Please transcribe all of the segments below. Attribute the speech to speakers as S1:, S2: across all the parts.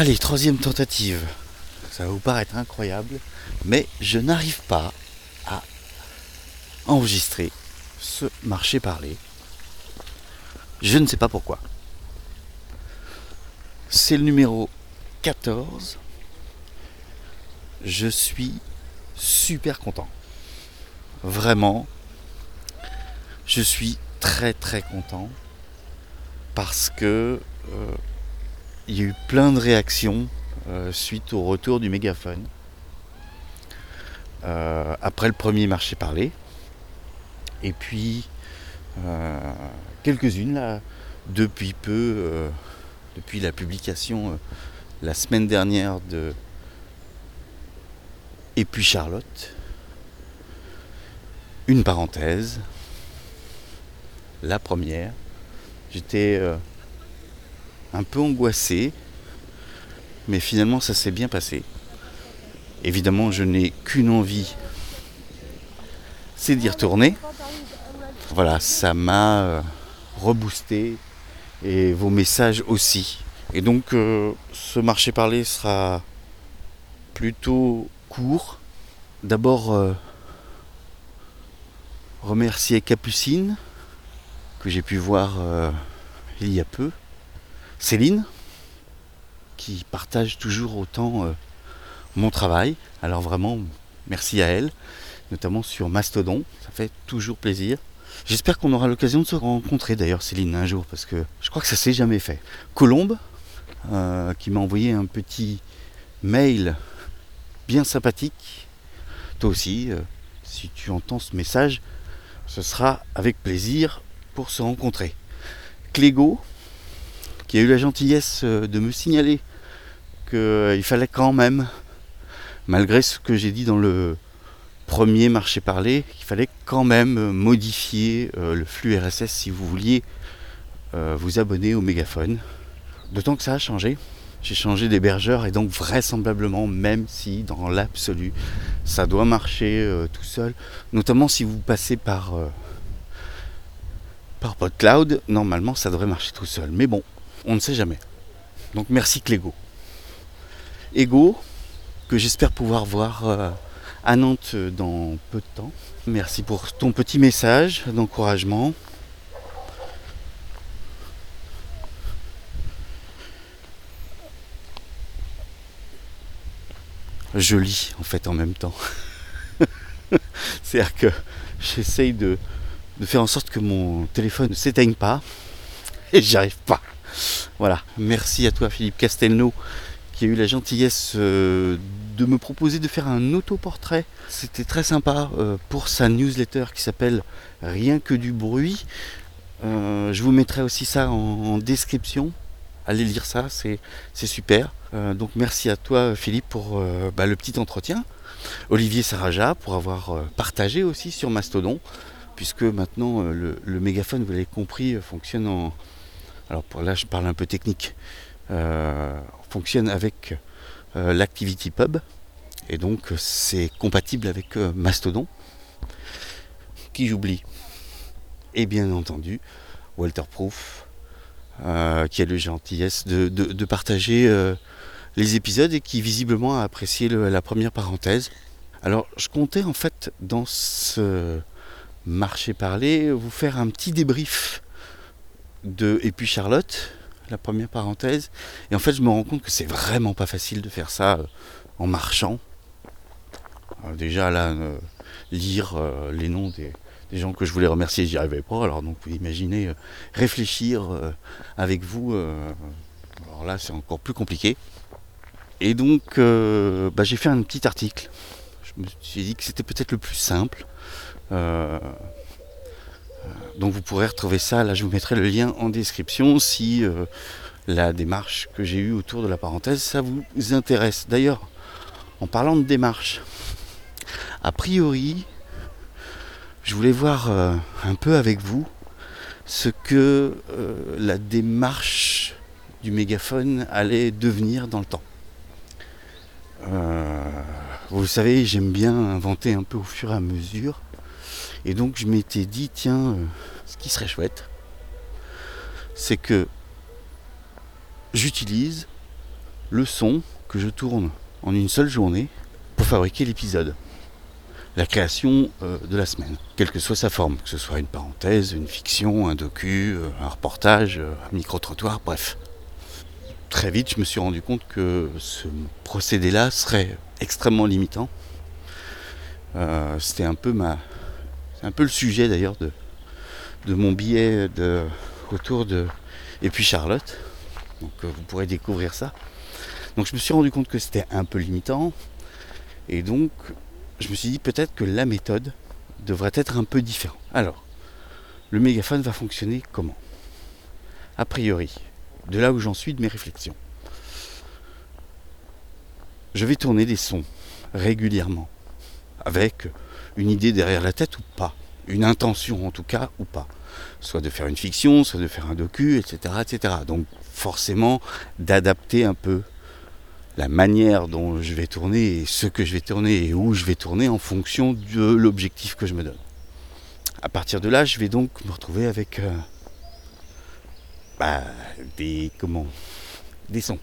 S1: Allez, troisième tentative. Ça va vous paraître incroyable, mais je n'arrive pas à enregistrer ce marché parlé. Je ne sais pas pourquoi. C'est le numéro 14. Je suis super content. Vraiment, je suis très très content parce que euh, il y a eu plein de réactions euh, suite au retour du mégaphone. Euh, après le premier marché parlé. Et puis quelques-unes là depuis peu, depuis la publication la semaine dernière de Et puis Charlotte. Une parenthèse. La première. J'étais euh, un peu angoissé, mais finalement ça s'est bien passé. Évidemment, je n'ai qu'une envie, c'est d'y retourner. Voilà, ça m'a euh, reboosté et vos messages aussi. Et donc euh, ce marché parlé sera plutôt court. D'abord remercier Capucine que j'ai pu voir euh, il y a peu. Céline, qui partage toujours autant euh, mon travail. Alors vraiment, merci à elle, notamment sur Mastodon. Ça fait toujours plaisir. J'espère qu'on aura l'occasion de se rencontrer d'ailleurs, Céline, un jour, parce que je crois que ça s'est jamais fait. Colombe, euh, qui m'a envoyé un petit mail bien sympathique. Toi aussi, si tu entends ce message, ce sera avec plaisir pour se rencontrer. Clégo, qui a eu la gentillesse euh, de me signaler qu'il euh, fallait quand même, malgré ce que j'ai dit dans le premier marché parlé, qu'il fallait quand même modifier euh, le flux RSS si vous vouliez vous abonner au mégaphone. D'autant que ça a changé. J'ai changé d'hébergeur et donc vraisemblablement, même si dans l'absolu, ça doit marcher tout seul, notamment si vous passez par par PodCloud, normalement ça devrait marcher tout seul. Mais bon, on ne sait jamais. Donc merci Clégo. Ego, que j'espère pouvoir voir euh, à Nantes dans peu de temps. Merci pour ton petit message d'encouragement. Je lis en fait en même temps. C'est-à-dire que j'essaye de, de faire en sorte que mon téléphone ne s'éteigne pas. Et j'y arrive pas. Voilà. Merci à toi Philippe Castelnau qui a eu la gentillesse euh, de me proposer de faire un autoportrait. C'était très sympa euh, pour sa newsletter qui s'appelle Rien que du bruit. Euh, je vous mettrai aussi ça en, description. Allez lire ça, c'est super. donc merci à toi Philippe pour bah, le petit entretien. Olivier Saraja pour avoir partagé aussi sur Mastodon puisque maintenant le, mégaphone, vous l'avez compris, fonctionne en. Alors pour là, je parle un peu technique. Euh, fonctionne avec l'Activity Pub, et donc c'est compatible avec Mastodon. Qui j'oublie Et bien entendu, Walterproof, qui a le gentillesse de, partager les épisodes et qui visiblement a apprécié la première parenthèse. Alors je comptais en fait dans ce marcher parler, vous faire un petit débrief de Et puis Charlotte, la première parenthèse. Et en fait, je me rends compte que c'est vraiment pas facile de faire ça euh, en marchant. déjà là, euh, lire euh, les noms des, gens que je voulais remercier, j'y arrivais pas. Alors donc vous imaginez réfléchir avec vous. alors là, c'est encore plus compliqué. Et donc, bah, j'ai fait un petit article. Je me suis dit que c'était peut-être le plus simple. Euh, donc vous pourrez retrouver ça, là je vous mettrai le lien en description si euh, la démarche que j'ai eue autour de la parenthèse, ça vous intéresse. D'ailleurs, en parlant de démarche, a priori, je voulais voir euh, un peu avec vous ce que la démarche du mégaphone allait devenir dans le temps. vous savez, j'aime bien inventer un peu au fur et à mesure. Et donc je m'étais dit, tiens, euh, ce qui serait chouette, c'est que j'utilise le son que je tourne en une seule journée pour fabriquer l'épisode. La création euh, de la semaine, quelle que soit sa forme, que ce soit une parenthèse, une fiction, un docu, euh, un reportage, un micro-trottoir, bref. Très vite, je me suis rendu compte que ce procédé-là serait extrêmement limitant. C'était un peu ma, c'est un peu le sujet d'ailleurs de, mon billet autour de et puis Charlotte. Donc vous pourrez découvrir ça. Donc je me suis rendu compte que c'était un peu limitant. Et donc je me suis dit peut-être que la méthode devrait être un peu différente. Alors, le mégaphone va fonctionner comment? A priori, de là où j'en suis de mes réflexions. Je vais tourner des sons régulièrement, avec une idée derrière la tête ou pas, une intention en tout cas ou pas, soit de faire une fiction, soit de faire un docu, etc. etc. Donc forcément d'adapter un peu la manière dont je vais tourner et ce que je vais tourner et où je vais tourner en fonction de l'objectif que je me donne. À partir de là, je vais donc me retrouver avec euh, bah, des comment des sons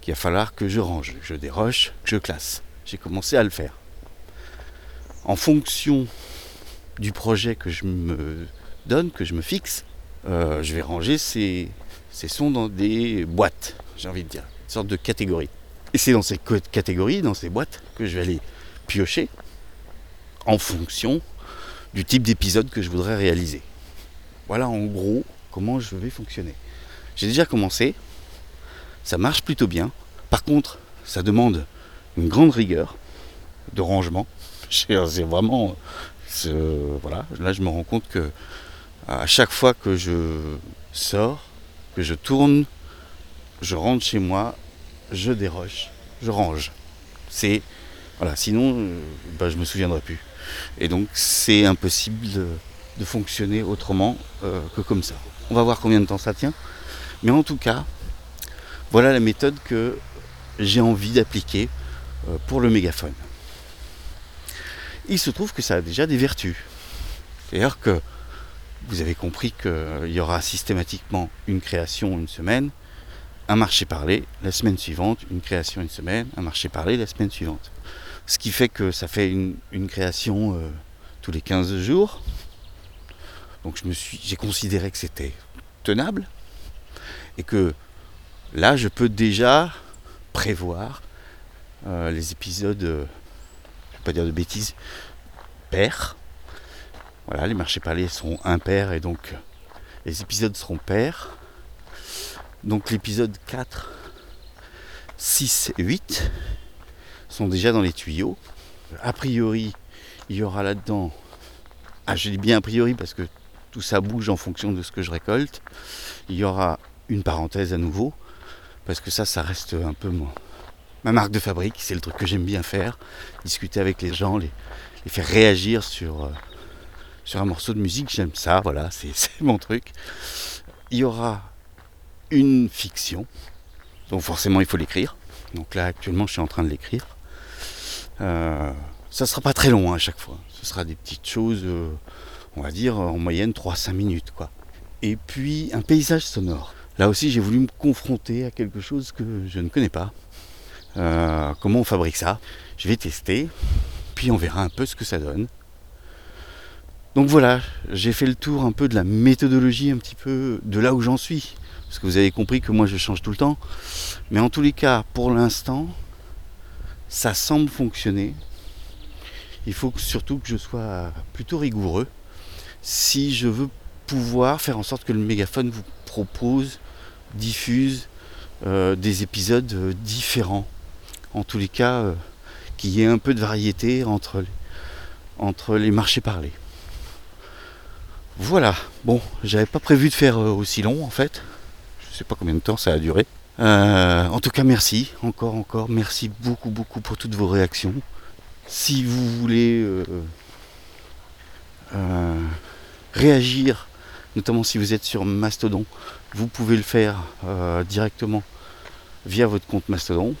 S1: qu'il va falloir que je range, que je déroche, que je classe. J'ai commencé à le faire. En fonction du projet que je me donne, que je me fixe, euh, je vais ranger ces, ces sons dans des boîtes, j'ai envie de dire, une sorte de catégorie. Et c'est dans ces catégories, dans ces boîtes, que je vais aller piocher en fonction du type d'épisode que je voudrais réaliser. Voilà en gros comment je vais fonctionner. J'ai déjà commencé, ça marche plutôt bien. Par contre, ça demande une grande rigueur de rangement. C'est vraiment. Voilà, là je me rends compte que à chaque fois que je sors, que je tourne, je rentre chez moi, je déroche, je range. C'est voilà, sinon je euh, bah, je me souviendrai plus. Et donc c'est impossible de, fonctionner autrement euh, que comme ça. On va voir combien de temps ça tient. Mais en tout cas, voilà la méthode que j'ai envie d'appliquer euh, pour le mégaphone. Il se trouve que ça a déjà des vertus. C'est-à-dire que vous avez compris qu'il y aura systématiquement une création une semaine, un marché parlé la semaine suivante, une création une semaine, un marché parlé la semaine suivante. Ce qui fait que ça fait une, création euh, tous les 15 jours. Donc j'ai considéré que c'était tenable et que là je peux déjà prévoir euh, les épisodes, euh, pas dire de bêtises, pairs. Voilà, les marchés parlés seront impairs et donc les épisodes seront pairs. Donc l'épisode 4, 6 et 8 sont déjà dans les tuyaux. A priori, il y aura là-dedans. Ah, je dis bien a priori parce que tout ça bouge en fonction de ce que je récolte. Il y aura une parenthèse à nouveau, parce que ça, ça reste un peu ma marque de fabrique. C'est le truc que j'aime bien faire. Discuter avec les gens, les, faire réagir sur, euh, sur un morceau de musique. J'aime ça, voilà, c'est mon truc. Il y aura une fiction. Donc forcément il faut l'écrire. Donc là actuellement je suis en train de l'écrire. Euh, ça sera pas très long hein, à chaque fois. Ce sera des petites choses, euh, on va dire en moyenne 3-5 minutes quoi. Et puis un paysage sonore. Là aussi j'ai voulu me confronter à quelque chose que je ne connais pas. Euh, comment on fabrique ça? Je vais tester, puis on verra un peu ce que ça donne. Donc voilà, j'ai fait le tour un peu de la méthodologie, un petit peu de là où j'en suis. Parce que vous avez compris que moi je change tout le temps. Mais en tous les cas, pour l'instant, ça semble fonctionner. Il faut surtout que je sois plutôt rigoureux si je veux pouvoir faire en sorte que le mégaphone vous propose, diffuse euh, des épisodes euh, différents. En tous les cas, euh, qu'il y ait un peu de variété entre les, marchés parlés. Voilà, bon, j'avais pas prévu de faire aussi long en fait. Je sais pas combien de temps ça a duré. Euh, en tout cas, merci, encore, encore, merci beaucoup, beaucoup pour toutes vos réactions. Si vous voulez euh, euh, réagir, notamment si vous êtes sur Mastodon, vous pouvez le faire directement via votre compte Mastodon.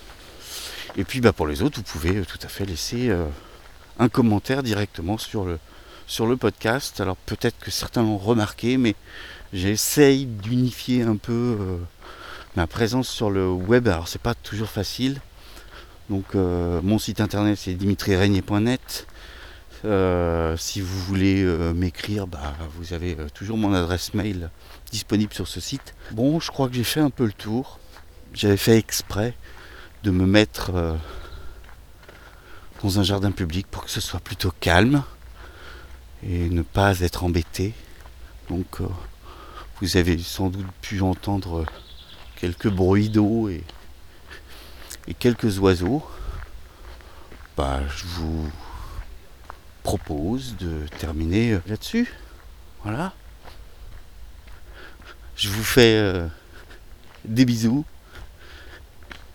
S1: Et puis bah, pour les autres, vous pouvez tout à fait laisser un commentaire directement sur le, sur le podcast. Alors peut-être que certains l'ont remarqué, mais j'essaye d'unifier un peu euh, ma présence sur le web. Alors c'est pas toujours facile. Donc euh, mon site internet c'est dimitriregnier.net. Euh, si vous voulez euh, m'écrire, bah, vous avez toujours mon adresse mail disponible sur ce site. Bon, je crois que j'ai fait un peu le tour. J'avais fait exprès de me mettre dans un jardin public pour que ce soit plutôt calme et ne pas être embêté. Donc vous avez sans doute pu entendre quelques bruits d'eau et, quelques oiseaux. Bah, je vous propose de terminer là-dessus. Voilà. Je vous fais euh, des bisous